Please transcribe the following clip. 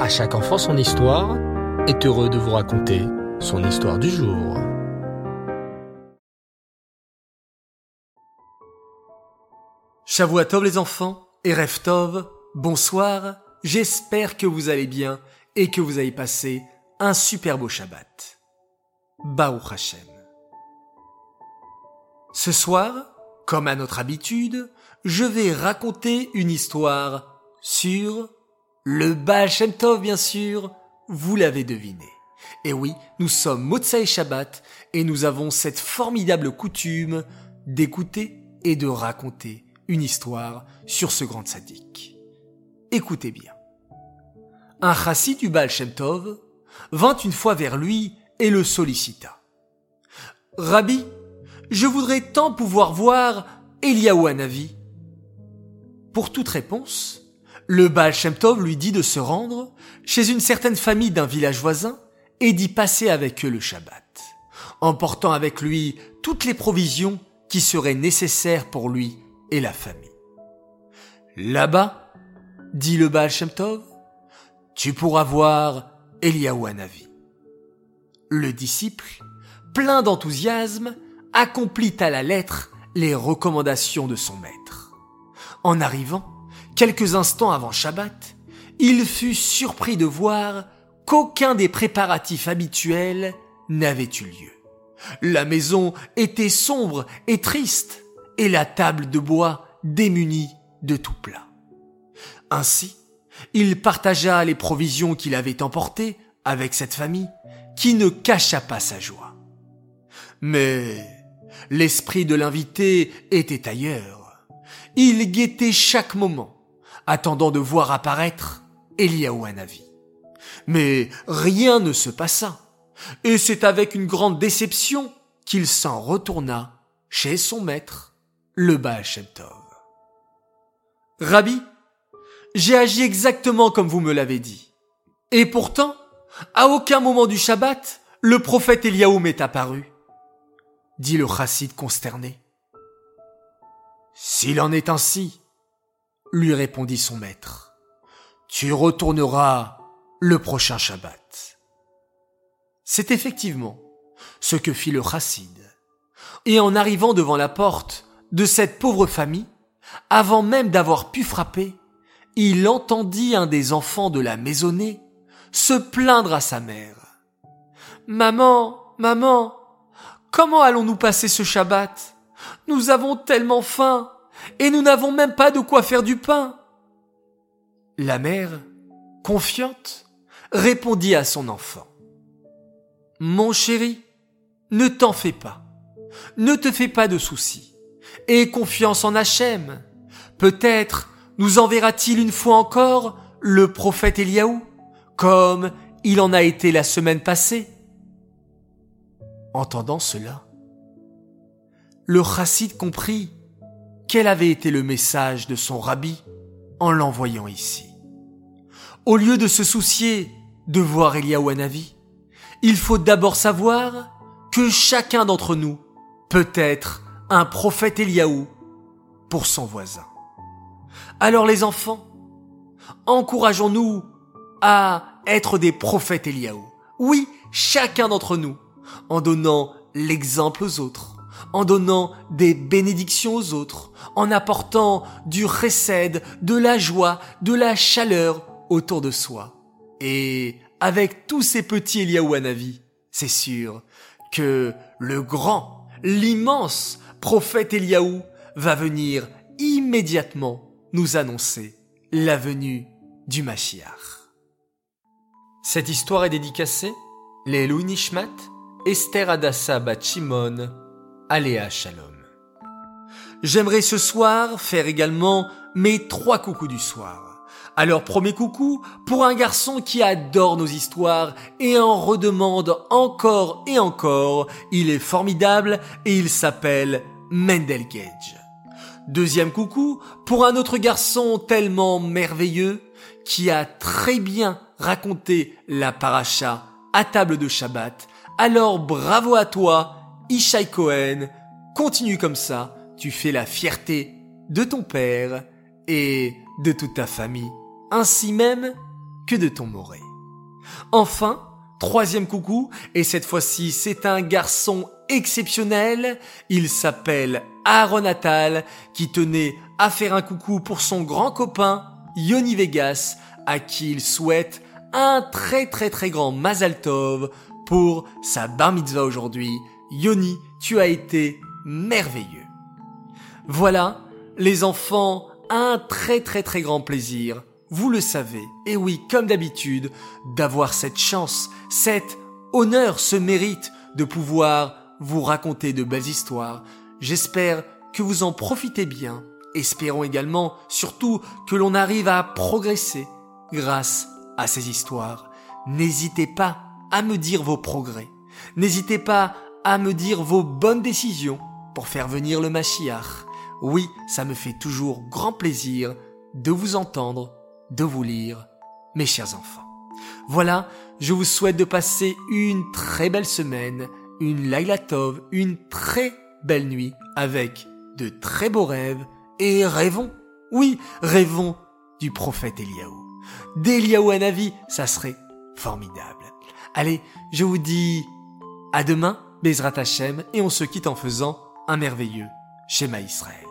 À chaque enfant son histoire est heureux de vous raconter son histoire du jour. Tov les enfants et Reftov, bonsoir, j'espère que vous allez bien et que vous avez passé un super beau Shabbat. Baruch Hashem. Ce soir, comme à notre habitude, je vais raconter une histoire sur le Baal Shem Tov, bien sûr, vous l'avez deviné. Et oui, nous sommes Motsai Shabbat et nous avons cette formidable coutume d'écouter et de raconter une histoire sur ce grand sadique. Écoutez bien. Un chassid du Baal Shem Tov vint une fois vers lui et le sollicita. Rabbi, je voudrais tant pouvoir voir Eliaou Hanavi. Pour toute réponse, le Baal lui dit de se rendre chez une certaine famille d'un village voisin et d'y passer avec eux le Shabbat, emportant avec lui toutes les provisions qui seraient nécessaires pour lui et la famille. Là-bas, dit le Baal Tov, tu pourras voir Eliaou Hanavi. Le disciple, plein d'enthousiasme, accomplit à la lettre les recommandations de son maître. En arrivant, quelques instants avant Shabbat, il fut surpris de voir qu'aucun des préparatifs habituels n'avait eu lieu. La maison était sombre et triste, et la table de bois démunie de tout plat. Ainsi, il partagea les provisions qu'il avait emportées avec cette famille, qui ne cacha pas sa joie. Mais l'esprit de l'invité était ailleurs. Il guettait chaque moment, attendant de voir apparaître Eliaou Hanavi. Mais rien ne se passa, et c'est avec une grande déception qu'il s'en retourna chez son maître le Baal Tov. Rabbi, j'ai agi exactement comme vous me l'avez dit. Et pourtant, à aucun moment du Shabbat, le prophète Eliaou m'est apparu, dit le chassid consterné. S'il en est ainsi, lui répondit son maître, tu retourneras le prochain Shabbat. C'est effectivement ce que fit le chassid. Et en arrivant devant la porte de cette pauvre famille, avant même d'avoir pu frapper, il entendit un des enfants de la maisonnée se plaindre à sa mère. Maman, maman, comment allons-nous passer ce Shabbat? Nous avons tellement faim et nous n'avons même pas de quoi faire du pain. La mère, confiante, répondit à son enfant. Mon chéri, ne t'en fais pas. Ne te fais pas de soucis et confiance en Hachem. Peut-être nous enverra-t-il une fois encore le prophète Eliaou, comme il en a été la semaine passée. Entendant cela, le chassid comprit quel avait été le message de son rabbi en l'envoyant ici? Au lieu de se soucier de voir Eliaou Hanavi, il faut d'abord savoir que chacun d'entre nous peut être un prophète Eliaou pour son voisin. Alors les enfants, encourageons-nous à être des prophètes Eliaou. Oui, chacun d'entre nous, en donnant l'exemple aux autres, en donnant des bénédictions aux autres, en apportant du recède, de la joie, de la chaleur autour de soi. Et avec tous ces petits Eliaou Hanavi, c'est sûr que le grand, l'immense, prophète Eliaou va venir immédiatement nous annoncer la venue du Mashiach. Cette histoire est dédicacée les Louis Nishmat, Esther Adassa Bat Shimon, Aléa Shalom. J'aimerais ce soir faire également mes trois coucous du soir. Alors premier coucou pour un garçon qui adore nos histoires et en redemande encore et encore. Il est formidable et il s'appelle Mendel Gage. Deuxième coucou pour un autre garçon tellement merveilleux qui a très bien raconté la paracha à table de Shabbat. Alors bravo à toi, Ishai Cohen. Continue comme ça. Tu fais la fierté de ton père et de toute ta famille ainsi même que de ton moré. Enfin, troisième coucou, et cette fois-ci c'est un garçon exceptionnel, il s'appelle Aaron Attal, qui tenait à faire un coucou pour son grand copain Yoni Vegas, à qui il souhaite un très très très grand Mazal Tov pour sa bar mitzvah aujourd'hui. Yoni, tu as été merveilleux. Voilà, les enfants, un très très très grand plaisir, vous le savez, et oui, comme d'habitude, d'avoir cette chance, cet honneur, ce mérite de pouvoir vous raconter de belles histoires. J'espère que vous en profitez bien. Espérons également, surtout, que l'on arrive à progresser grâce à ces histoires. N'hésitez pas à me dire vos progrès. N'hésitez pas à me dire vos bonnes décisions pour faire venir le Mashiach. Oui, ça me fait toujours grand plaisir de vous entendre, de vous lire, mes chers enfants. Voilà, je vous souhaite de passer une très belle semaine, une Laila Tov, une très belle nuit avec de très beaux rêves et rêvons. Oui, rêvons du prophète Eliaou. D'Eliaou Navi, ça serait formidable. Allez, je vous dis à demain, Bezrat Hashem, et on se quitte en faisant un merveilleux schéma Israël.